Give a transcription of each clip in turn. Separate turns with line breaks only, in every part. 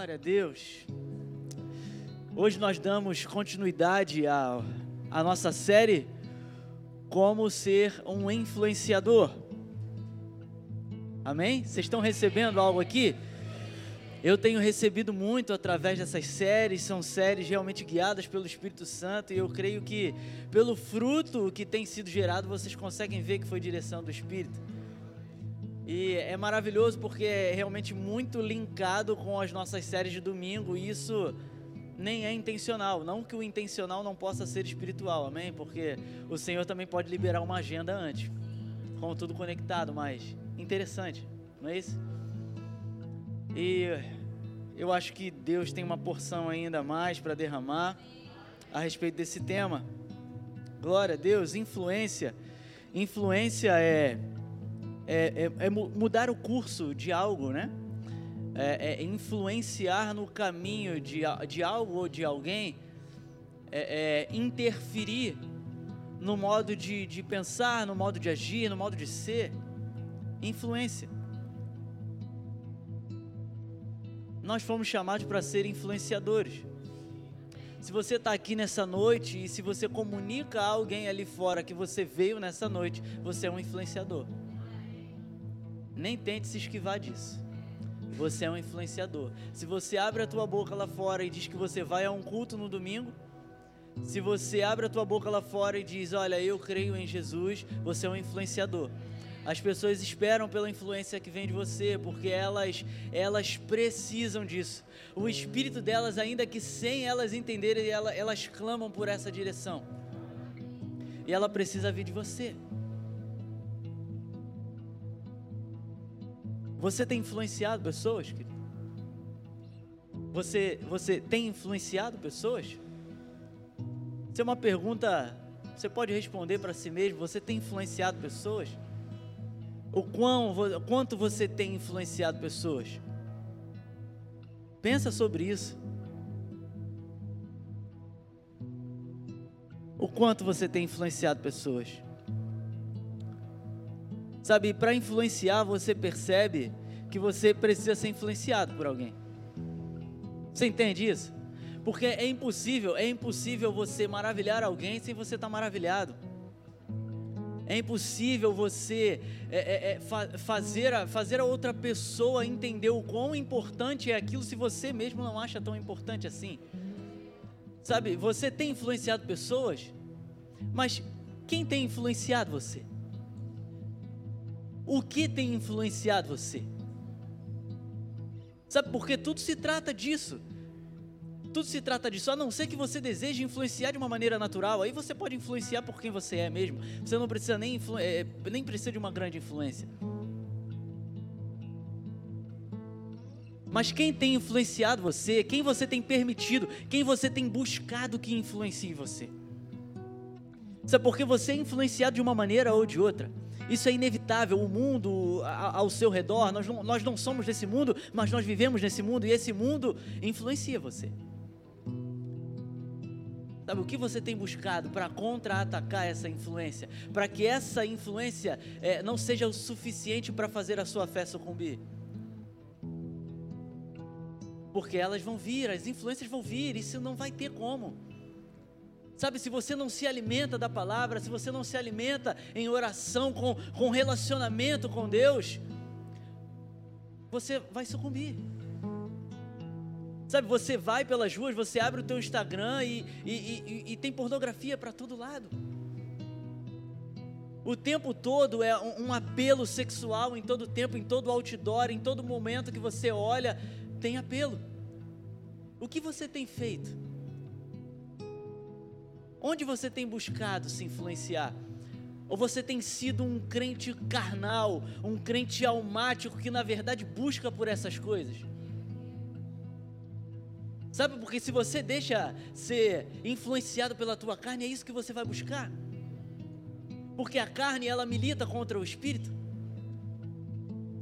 Glória a Deus. Hoje nós damos continuidade à, à nossa série Como Ser um Influenciador. Amém? Vocês estão recebendo algo aqui? Eu tenho recebido muito através dessas séries, são séries realmente guiadas pelo Espírito Santo, e eu creio que pelo fruto que tem sido gerado, vocês conseguem ver que foi direção do Espírito. E é maravilhoso porque é realmente muito linkado com as nossas séries de domingo, e isso nem é intencional. Não que o intencional não possa ser espiritual, amém? Porque o Senhor também pode liberar uma agenda antes, com tudo conectado, mas interessante, não é isso? E eu acho que Deus tem uma porção ainda mais para derramar a respeito desse tema. Glória a Deus, influência. Influência é, é, é, é mudar o curso de algo, né? É, é influenciar no caminho de, de algo ou de alguém, é, é interferir no modo de, de pensar, no modo de agir, no modo de ser. Influência. nós fomos chamados para ser influenciadores. Se você está aqui nessa noite e se você comunica a alguém ali fora que você veio nessa noite, você é um influenciador. Nem tente se esquivar disso. Você é um influenciador. Se você abre a tua boca lá fora e diz que você vai a um culto no domingo, se você abre a tua boca lá fora e diz, olha, eu creio em Jesus, você é um influenciador. As pessoas esperam pela influência que vem de você, porque elas elas precisam disso. O espírito delas, ainda que sem elas entenderem, elas, elas clamam por essa direção. E ela precisa vir de você. Você tem influenciado pessoas, querido? Você, você tem influenciado pessoas? Isso é uma pergunta, você pode responder para si mesmo. Você tem influenciado pessoas? o quão, quanto você tem influenciado pessoas. Pensa sobre isso. O quanto você tem influenciado pessoas. Sabe, para influenciar, você percebe que você precisa ser influenciado por alguém. Você entende isso? Porque é impossível, é impossível você maravilhar alguém sem você estar tá maravilhado. É impossível você é, é, é, fa fazer, a, fazer a outra pessoa entender o quão importante é aquilo se você mesmo não acha tão importante assim. Sabe, você tem influenciado pessoas, mas quem tem influenciado você? O que tem influenciado você? Sabe, porque tudo se trata disso. Tudo se trata disso, a não ser que você deseje influenciar de uma maneira natural. Aí você pode influenciar por quem você é mesmo. Você não precisa nem, é, nem precisa de uma grande influência. Mas quem tem influenciado você, quem você tem permitido, quem você tem buscado que influencie você? Sabe porque você é influenciado de uma maneira ou de outra. Isso é inevitável. O mundo ao seu redor, nós não, nós não somos desse mundo, mas nós vivemos nesse mundo e esse mundo influencia você. Sabe o que você tem buscado para contra-atacar essa influência? Para que essa influência é, não seja o suficiente para fazer a sua fé sucumbir? Porque elas vão vir, as influências vão vir, isso não vai ter como. Sabe, se você não se alimenta da palavra, se você não se alimenta em oração, com, com relacionamento com Deus, você vai sucumbir. Sabe, você vai pelas ruas, você abre o teu Instagram e, e, e, e tem pornografia para todo lado. O tempo todo é um, um apelo sexual em todo tempo, em todo outdoor, em todo momento que você olha, tem apelo. O que você tem feito? Onde você tem buscado se influenciar? Ou você tem sido um crente carnal, um crente almático que na verdade busca por essas coisas? Sabe, porque se você deixa ser influenciado pela tua carne, é isso que você vai buscar. Porque a carne, ela milita contra o espírito.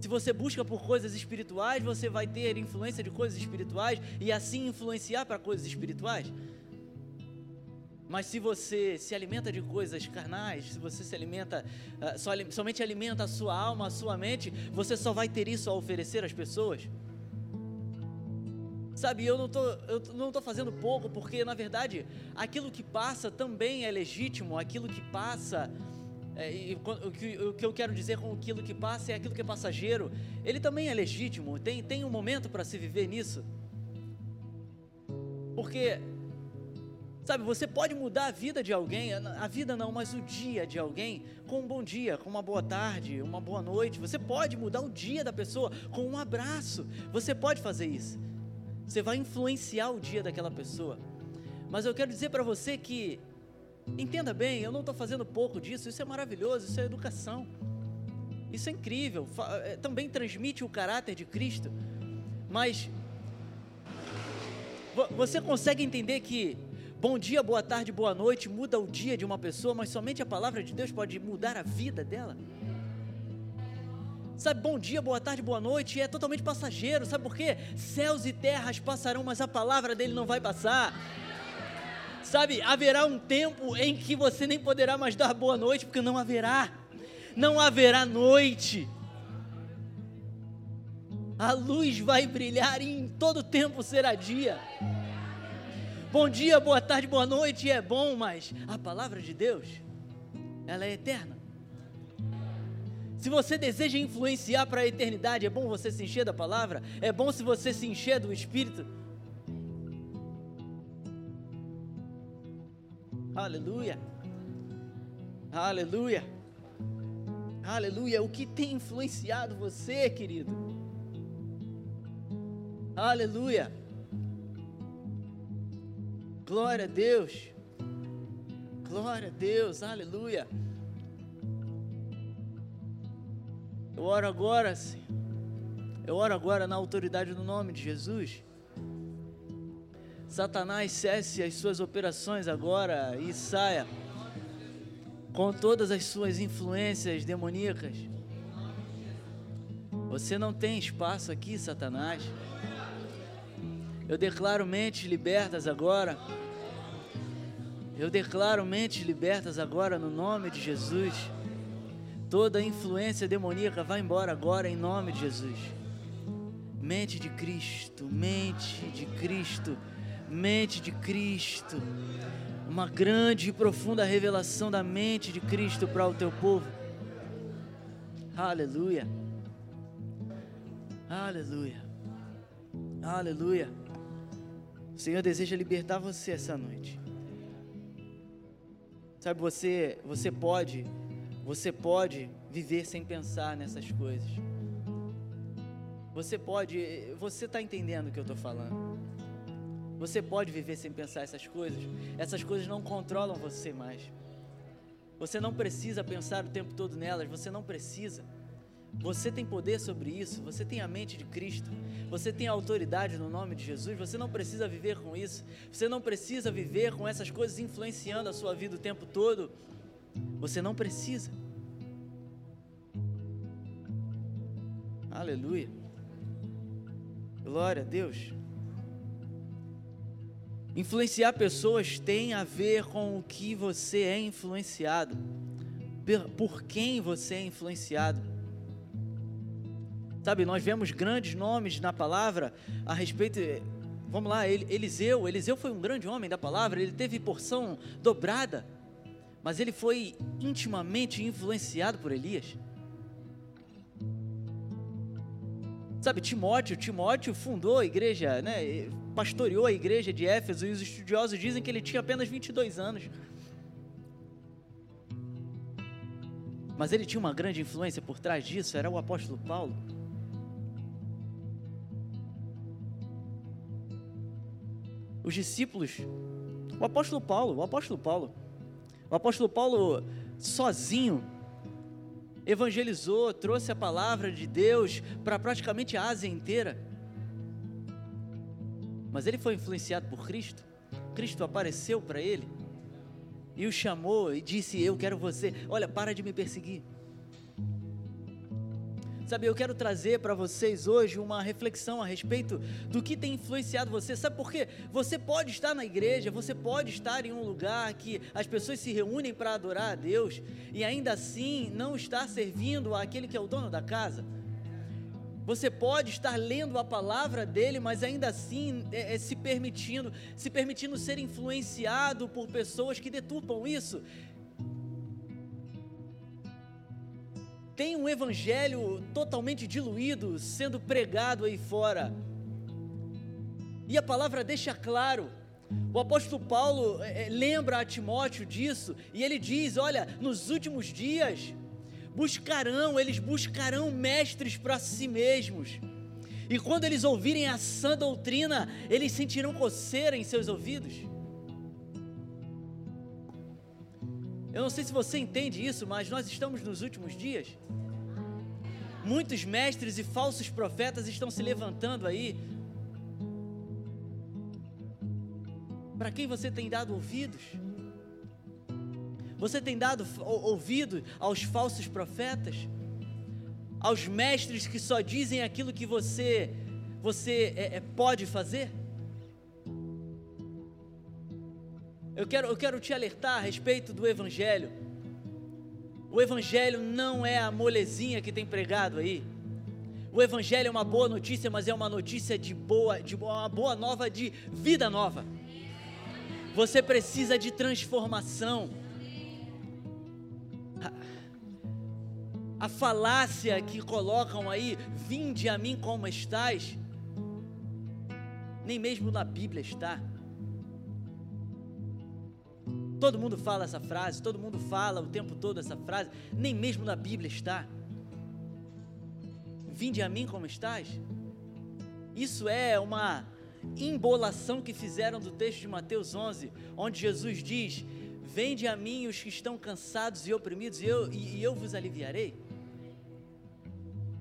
Se você busca por coisas espirituais, você vai ter influência de coisas espirituais e assim influenciar para coisas espirituais. Mas se você se alimenta de coisas carnais, se você se alimenta, uh, somente alimenta a sua alma, a sua mente, você só vai ter isso a oferecer às pessoas. Sabe, eu não tô, eu não tô fazendo pouco, porque na verdade aquilo que passa também é legítimo, aquilo que passa, é, e, o, que, o que eu quero dizer com aquilo que passa é aquilo que é passageiro, ele também é legítimo, tem, tem um momento para se viver nisso. Porque, sabe, você pode mudar a vida de alguém, a vida não, mas o dia de alguém, com um bom dia, com uma boa tarde, uma boa noite. Você pode mudar o dia da pessoa com um abraço. Você pode fazer isso. Você vai influenciar o dia daquela pessoa. Mas eu quero dizer para você que, entenda bem, eu não estou fazendo pouco disso, isso é maravilhoso, isso é educação. Isso é incrível, é, também transmite o caráter de Cristo. Mas você consegue entender que bom dia, boa tarde, boa noite muda o dia de uma pessoa, mas somente a palavra de Deus pode mudar a vida dela? Sabe, bom dia, boa tarde, boa noite, é totalmente passageiro. Sabe por quê? Céus e terras passarão, mas a palavra dele não vai passar. Sabe, haverá um tempo em que você nem poderá mais dar boa noite, porque não haverá. Não haverá noite. A luz vai brilhar e em todo tempo será dia. Bom dia, boa tarde, boa noite, é bom, mas a palavra de Deus, ela é eterna. Se você deseja influenciar para a eternidade, é bom você se encher da palavra, é bom se você se encher do Espírito. Aleluia, aleluia, aleluia. O que tem influenciado você, querido? Aleluia, glória a Deus, glória a Deus, aleluia. Eu oro agora, Senhor. Eu oro agora na autoridade do nome de Jesus. Satanás cesse as suas operações agora e saia com todas as suas influências demoníacas. Você não tem espaço aqui, Satanás. Eu declaro mentes libertas agora. Eu declaro mentes libertas agora no nome de Jesus. Toda influência demoníaca vai embora agora em nome de Jesus. Mente de Cristo, mente de Cristo, mente de Cristo. Uma grande e profunda revelação da mente de Cristo para o teu povo. Aleluia. Aleluia. Aleluia. O Senhor deseja libertar você essa noite. Sabe, você, você pode você pode viver sem pensar nessas coisas. Você pode, você está entendendo o que eu estou falando. Você pode viver sem pensar essas coisas. Essas coisas não controlam você mais. Você não precisa pensar o tempo todo nelas. Você não precisa. Você tem poder sobre isso, você tem a mente de Cristo, você tem autoridade no nome de Jesus, você não precisa viver com isso, você não precisa viver com essas coisas influenciando a sua vida o tempo todo. Você não precisa. Aleluia. Glória a Deus. Influenciar pessoas tem a ver com o que você é influenciado, por quem você é influenciado. Sabe, nós vemos grandes nomes na palavra a respeito. Vamos lá, Eliseu. Eliseu foi um grande homem da palavra, ele teve porção dobrada mas ele foi intimamente influenciado por Elias. Sabe, Timóteo, Timóteo fundou a igreja, né, pastoreou a igreja de Éfeso e os estudiosos dizem que ele tinha apenas 22 anos. Mas ele tinha uma grande influência por trás disso, era o apóstolo Paulo. Os discípulos, o apóstolo Paulo, o apóstolo Paulo, o apóstolo Paulo, sozinho, evangelizou, trouxe a palavra de Deus para praticamente a Ásia inteira. Mas ele foi influenciado por Cristo. Cristo apareceu para ele e o chamou e disse: Eu quero você. Olha, para de me perseguir. Sabe, eu quero trazer para vocês hoje uma reflexão a respeito do que tem influenciado você. Sabe por quê? Você pode estar na igreja, você pode estar em um lugar que as pessoas se reúnem para adorar a Deus e ainda assim não estar servindo àquele que é o dono da casa. Você pode estar lendo a palavra dele, mas ainda assim é, é, se permitindo, se permitindo ser influenciado por pessoas que deturpam isso. Tem um evangelho totalmente diluído sendo pregado aí fora. E a palavra deixa claro. O apóstolo Paulo é, lembra a Timóteo disso, e ele diz: Olha, nos últimos dias buscarão, eles buscarão mestres para si mesmos. E quando eles ouvirem a sã doutrina, eles sentirão coceira em seus ouvidos. Eu não sei se você entende isso, mas nós estamos nos últimos dias. Muitos mestres e falsos profetas estão se levantando aí. Para quem você tem dado ouvidos? Você tem dado ouvido aos falsos profetas? Aos mestres que só dizem aquilo que você, você é, é, pode fazer? Eu quero, eu quero te alertar a respeito do Evangelho. O Evangelho não é a molezinha que tem pregado aí. O Evangelho é uma boa notícia, mas é uma notícia de boa, de uma boa nova de vida nova. Você precisa de transformação. a falácia que colocam aí, vinde a mim como estás, nem mesmo na Bíblia está. Todo mundo fala essa frase, todo mundo fala o tempo todo essa frase, nem mesmo na Bíblia está. Vinde a mim como estás. Isso é uma embolação que fizeram do texto de Mateus 11, onde Jesus diz: Vende a mim os que estão cansados e oprimidos, e eu, e, e eu vos aliviarei.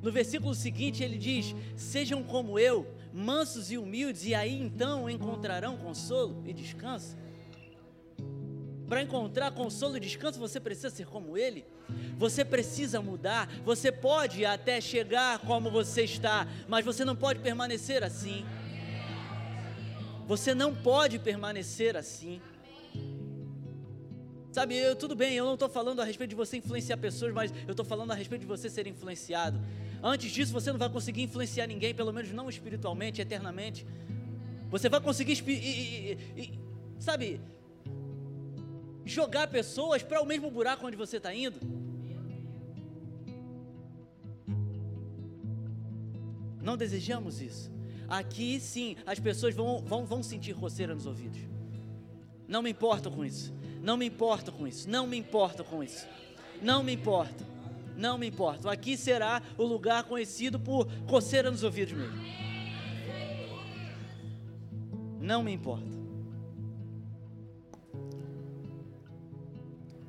No versículo seguinte ele diz: Sejam como eu, mansos e humildes, e aí então encontrarão consolo e descanso. Para encontrar consolo e descanso, você precisa ser como ele. Você precisa mudar. Você pode até chegar como você está, mas você não pode permanecer assim. Você não pode permanecer assim. Sabe, eu, tudo bem, eu não estou falando a respeito de você influenciar pessoas, mas eu estou falando a respeito de você ser influenciado. Antes disso, você não vai conseguir influenciar ninguém, pelo menos não espiritualmente, eternamente. Você vai conseguir, e, e, e, sabe, jogar pessoas para o mesmo buraco onde você está indo. Não desejamos isso. Aqui sim, as pessoas vão, vão, vão sentir roceira nos ouvidos. Não me importo com isso. Não me importo com isso. Não me importo com isso. Não me importo não me importo. Aqui será o lugar conhecido por coceira nos ouvidos mesmo. Não me importa.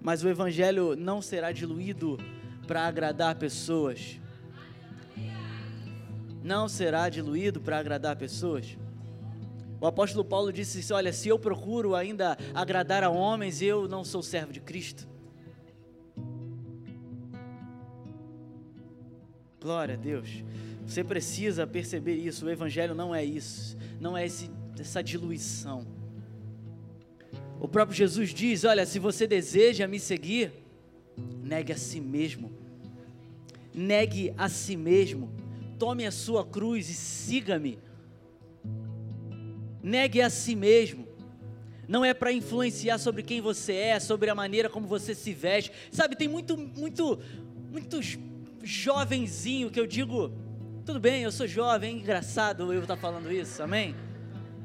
Mas o Evangelho não será diluído para agradar pessoas. Não será diluído para agradar pessoas. O apóstolo Paulo disse: Olha, se eu procuro ainda agradar a homens, eu não sou servo de Cristo. Glória a Deus. Você precisa perceber isso. O Evangelho não é isso. Não é esse, essa diluição. O próprio Jesus diz: Olha, se você deseja me seguir, negue a si mesmo. Negue a si mesmo. Tome a sua cruz e siga-me. Negue a si mesmo. Não é para influenciar sobre quem você é, sobre a maneira como você se veste. Sabe, tem muito, muito, muitos jovenzinho que eu digo, tudo bem, eu sou jovem, engraçado eu estar falando isso, amém?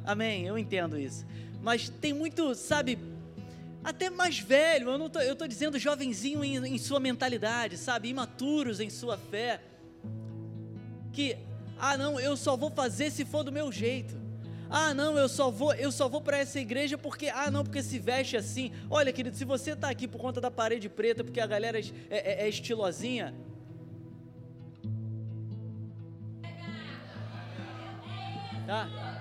Amém, eu entendo isso. Mas tem muito, sabe, até mais velho, eu não tô, eu tô dizendo jovenzinho em, em sua mentalidade, sabe, imaturos em sua fé, que, ah não, eu só vou fazer se for do meu jeito. Ah, não, eu só vou, eu só vou para essa igreja porque, ah, não, porque se veste assim. Olha, querido, se você está aqui por conta da parede preta, porque a galera é, é, é estilosinha, tá?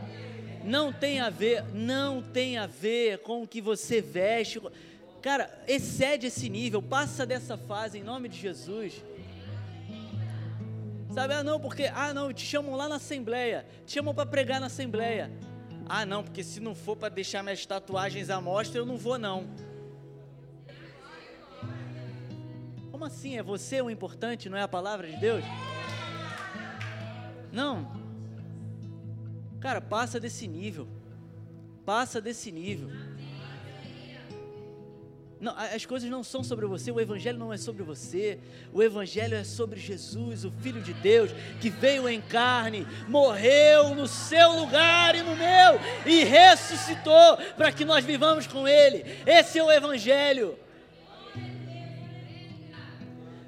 Não tem a ver, não tem a ver com o que você veste. Cara, excede esse nível, passa dessa fase em nome de Jesus. Sabe, ah não, porque, ah não, te chamam lá na assembleia, te chamam para pregar na assembleia. Ah não, porque se não for para deixar minhas tatuagens à mostra, eu não vou não. Como assim? É você o importante, não é a palavra de Deus? Não. Cara, passa desse nível. Passa desse nível. Não, as coisas não são sobre você, o Evangelho não é sobre você, o Evangelho é sobre Jesus, o Filho de Deus, que veio em carne, morreu no seu lugar e no meu, e ressuscitou para que nós vivamos com Ele. Esse é o Evangelho.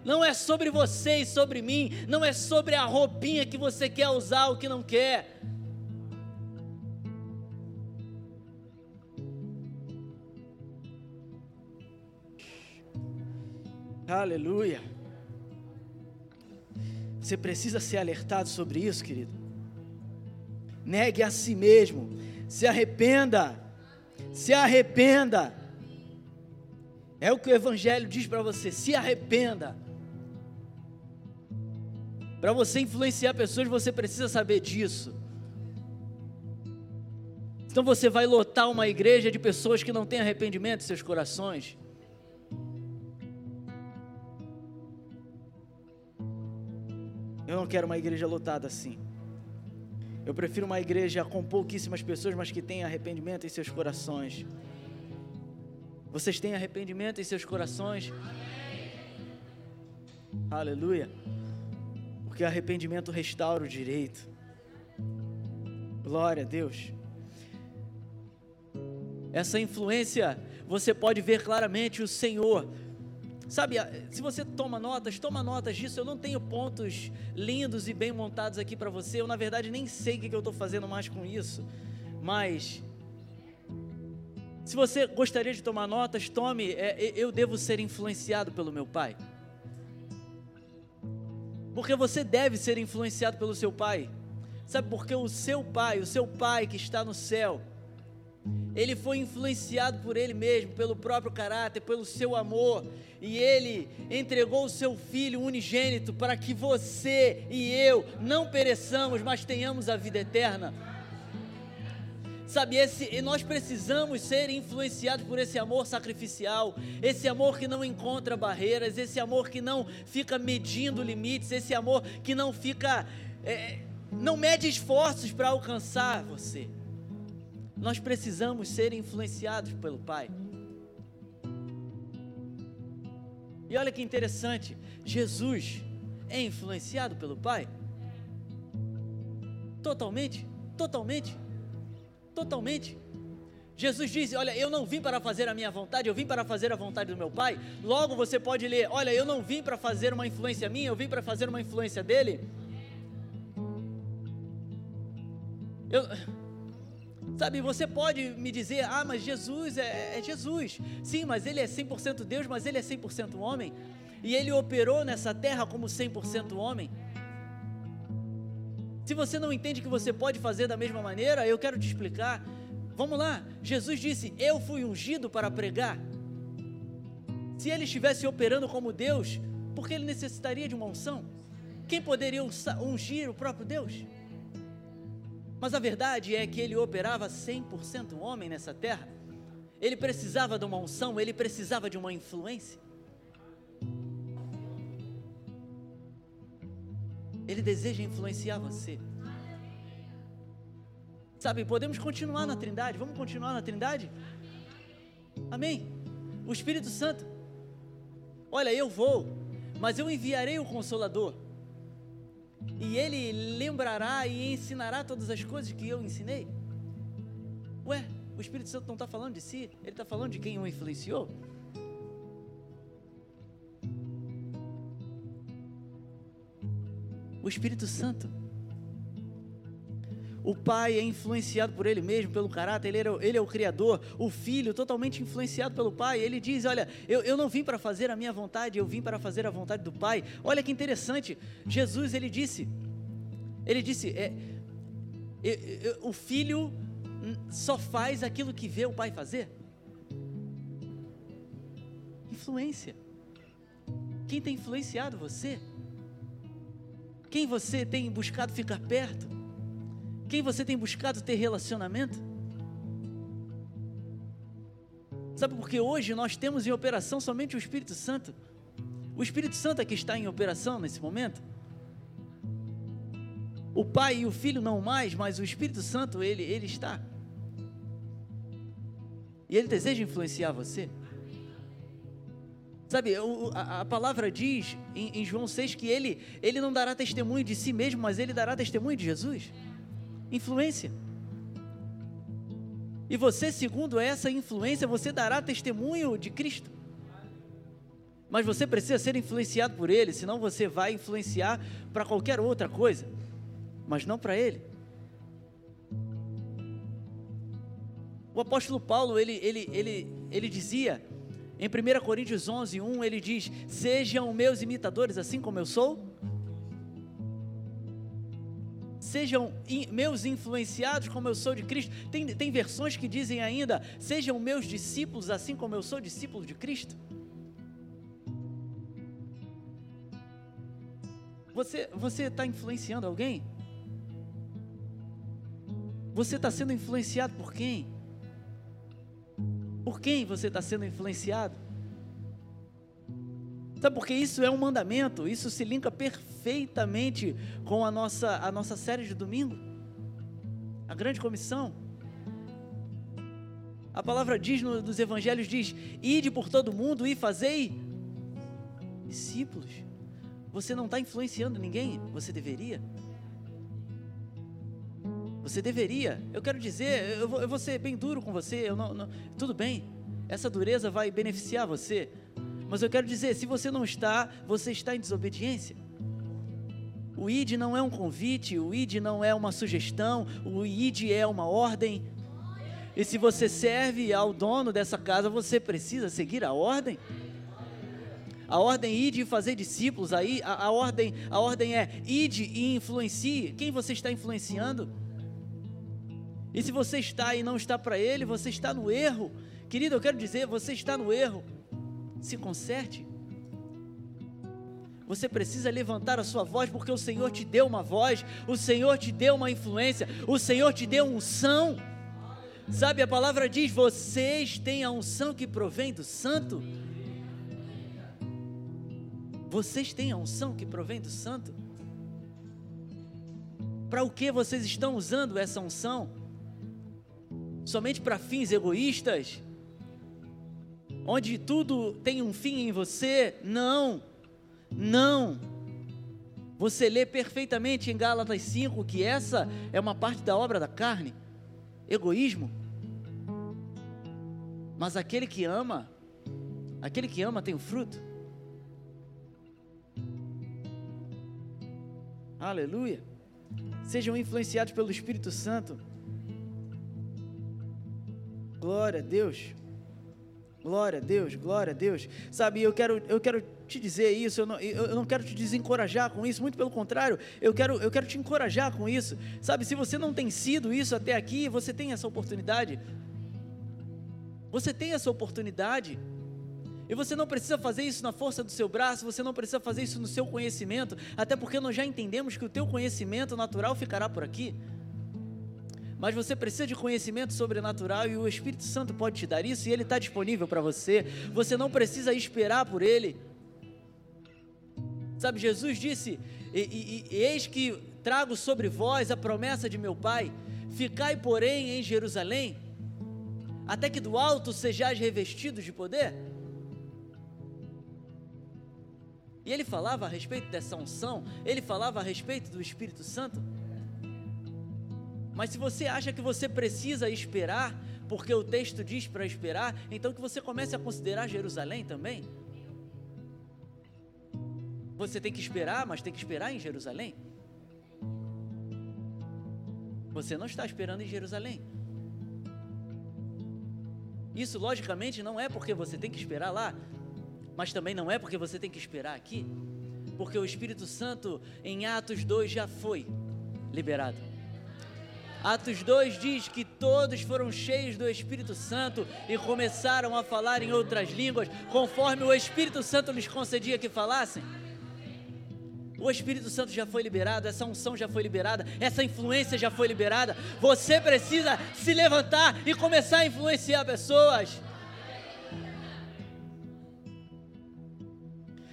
Não é sobre você e sobre mim, não é sobre a roupinha que você quer usar ou que não quer. Aleluia. Você precisa ser alertado sobre isso, querido. Negue a si mesmo. Se arrependa. Se arrependa. É o que o Evangelho diz para você. Se arrependa. Para você influenciar pessoas, você precisa saber disso. Então você vai lotar uma igreja de pessoas que não têm arrependimento em seus corações. Eu não quero uma igreja lotada assim. Eu prefiro uma igreja com pouquíssimas pessoas, mas que tenha arrependimento em seus corações. Vocês têm arrependimento em seus corações? Aleluia. Porque arrependimento restaura o direito. Glória a Deus. Essa influência, você pode ver claramente o Senhor Sabe, se você toma notas, toma notas disso. Eu não tenho pontos lindos e bem montados aqui para você. Eu, na verdade, nem sei o que eu estou fazendo mais com isso. Mas, se você gostaria de tomar notas, tome. É, eu devo ser influenciado pelo meu pai. Porque você deve ser influenciado pelo seu pai. Sabe, porque o seu pai, o seu pai que está no céu, ele foi influenciado por ele mesmo, pelo próprio caráter, pelo seu amor, e ele entregou o seu filho unigênito para que você e eu não pereçamos, mas tenhamos a vida eterna. Sabe, esse, nós precisamos ser influenciados por esse amor sacrificial, esse amor que não encontra barreiras, esse amor que não fica medindo limites, esse amor que não fica, é, não mede esforços para alcançar você. Nós precisamos ser influenciados pelo Pai. E olha que interessante, Jesus é influenciado pelo Pai? Totalmente, totalmente, totalmente. Jesus diz: Olha, eu não vim para fazer a minha vontade, eu vim para fazer a vontade do meu Pai. Logo você pode ler: Olha, eu não vim para fazer uma influência minha, eu vim para fazer uma influência dele. Eu, Sabe, você pode me dizer, ah, mas Jesus é, é Jesus. Sim, mas ele é 100% Deus, mas ele é 100% homem. E ele operou nessa terra como 100% homem. Se você não entende que você pode fazer da mesma maneira, eu quero te explicar. Vamos lá, Jesus disse: Eu fui ungido para pregar. Se ele estivesse operando como Deus, por que ele necessitaria de uma unção? Quem poderia ungir o próprio Deus? Mas a verdade é que ele operava 100% homem nessa terra. Ele precisava de uma unção, ele precisava de uma influência. Ele deseja influenciar você. Sabe, podemos continuar na Trindade. Vamos continuar na Trindade? Amém. O Espírito Santo. Olha, eu vou, mas eu enviarei o Consolador e ele lembrará e ensinará todas as coisas que eu ensinei? Ué, o Espírito Santo não está falando de si, ele está falando de quem o influenciou? O Espírito Santo. O pai é influenciado por ele mesmo, pelo caráter, ele, era, ele é o Criador. O filho, totalmente influenciado pelo pai. Ele diz: Olha, eu, eu não vim para fazer a minha vontade, eu vim para fazer a vontade do pai. Olha que interessante. Jesus, ele disse: Ele disse, é, o filho só faz aquilo que vê o pai fazer. Influência. Quem tem influenciado você? Quem você tem buscado ficar perto? Quem você tem buscado ter relacionamento? Sabe porque hoje nós temos em operação somente o Espírito Santo? O Espírito Santo é que está em operação nesse momento? O Pai e o Filho não mais, mas o Espírito Santo, ele, ele está. E ele deseja influenciar você. Sabe, a, palavra diz em, em, João 6 que ele, ele não dará testemunho de si mesmo, mas ele dará testemunho de Jesus. Influência. E você, segundo essa influência, você dará testemunho de Cristo. Mas você precisa ser influenciado por Ele, senão você vai influenciar para qualquer outra coisa, mas não para Ele. O apóstolo Paulo, ele, ele, ele, ele dizia, em 1 Coríntios 11, 1, ele diz: Sejam meus imitadores, assim como eu sou. Sejam in, meus influenciados, como eu sou de Cristo. Tem, tem versões que dizem ainda: Sejam meus discípulos, assim como eu sou discípulo de Cristo. Você está influenciando alguém? Você está sendo influenciado por quem? Por quem você está sendo influenciado? Sabe porque isso é um mandamento, isso se linka perfeitamente com a nossa, a nossa série de domingo, a grande comissão. A palavra diz no, nos evangelhos diz: "Ide por todo mundo e fazei discípulos". Você não está influenciando ninguém, você deveria. Você deveria. Eu quero dizer, eu vou, eu vou ser bem duro com você. Não, não, tudo bem, essa dureza vai beneficiar você. Mas eu quero dizer, se você não está, você está em desobediência. O ID não é um convite, o ID não é uma sugestão, o ID é uma ordem. E se você serve ao dono dessa casa, você precisa seguir a ordem. A ordem ide e fazer discípulos, aí a, a, ordem, a ordem é ide e influencie. Quem você está influenciando? E se você está e não está para Ele, você está no erro. Querido, eu quero dizer, você está no erro. Se conserte. Você precisa levantar a sua voz, porque o Senhor te deu uma voz, o Senhor te deu uma influência, o Senhor te deu unção. Sabe, a palavra diz: vocês têm a unção que provém do Santo. Vocês têm a unção que provém do Santo. Para o que vocês estão usando essa unção? somente para fins egoístas, onde tudo tem um fim em você. Não, não. Você lê perfeitamente em Gálatas 5 que essa é uma parte da obra da carne, egoísmo. Mas aquele que ama, aquele que ama tem o fruto. Aleluia. Sejam influenciados pelo Espírito Santo. Glória a Deus. Glória a Deus, glória a Deus. Sabe, eu quero, eu quero te dizer isso, eu não, eu não quero te desencorajar com isso, muito pelo contrário, eu quero, eu quero te encorajar com isso. Sabe, se você não tem sido isso até aqui, você tem essa oportunidade. Você tem essa oportunidade. E você não precisa fazer isso na força do seu braço, você não precisa fazer isso no seu conhecimento, até porque nós já entendemos que o teu conhecimento natural ficará por aqui mas você precisa de conhecimento sobrenatural e o Espírito Santo pode te dar isso e ele está disponível para você. Você não precisa esperar por ele. Sabe, Jesus disse: e, e, e, Eis que trago sobre vós a promessa de meu Pai, ficai, porém, em Jerusalém, até que do alto sejais revestidos de poder. E ele falava a respeito dessa unção, ele falava a respeito do Espírito Santo. Mas se você acha que você precisa esperar, porque o texto diz para esperar, então que você comece a considerar Jerusalém também. Você tem que esperar, mas tem que esperar em Jerusalém. Você não está esperando em Jerusalém. Isso, logicamente, não é porque você tem que esperar lá, mas também não é porque você tem que esperar aqui, porque o Espírito Santo, em Atos 2, já foi liberado. Atos 2 diz que todos foram cheios do Espírito Santo e começaram a falar em outras línguas, conforme o Espírito Santo lhes concedia que falassem. O Espírito Santo já foi liberado, essa unção já foi liberada, essa influência já foi liberada. Você precisa se levantar e começar a influenciar pessoas.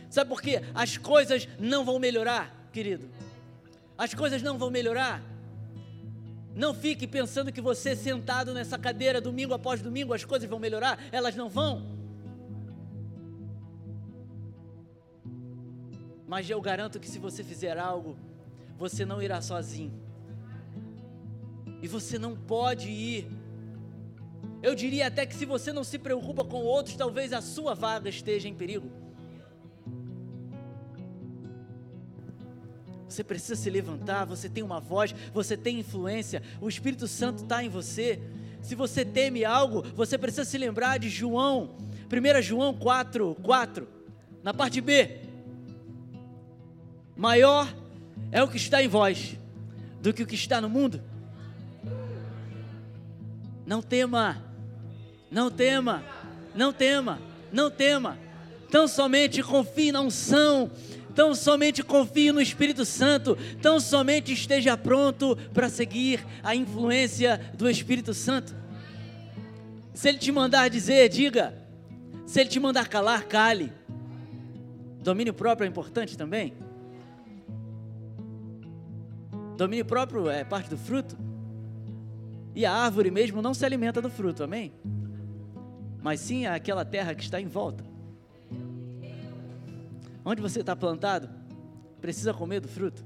Sabe por quê? As coisas não vão melhorar, querido as coisas não vão melhorar. Não fique pensando que você sentado nessa cadeira domingo após domingo as coisas vão melhorar, elas não vão. Mas eu garanto que se você fizer algo, você não irá sozinho. E você não pode ir. Eu diria até que se você não se preocupa com outros, talvez a sua vaga esteja em perigo. Você precisa se levantar, você tem uma voz, você tem influência, o Espírito Santo está em você. Se você teme algo, você precisa se lembrar de João, 1 João 4, 4, na parte B. Maior é o que está em vós do que o que está no mundo. Não tema, não tema, não tema, não tema. Tão somente confie na unção Tão somente confie no Espírito Santo, tão somente esteja pronto para seguir a influência do Espírito Santo. Se ele te mandar dizer, diga. Se ele te mandar calar, cale. Domínio próprio é importante também. Domínio próprio é parte do fruto. E a árvore mesmo não se alimenta do fruto, amém? Mas sim aquela terra que está em volta. Onde você está plantado, precisa comer do fruto.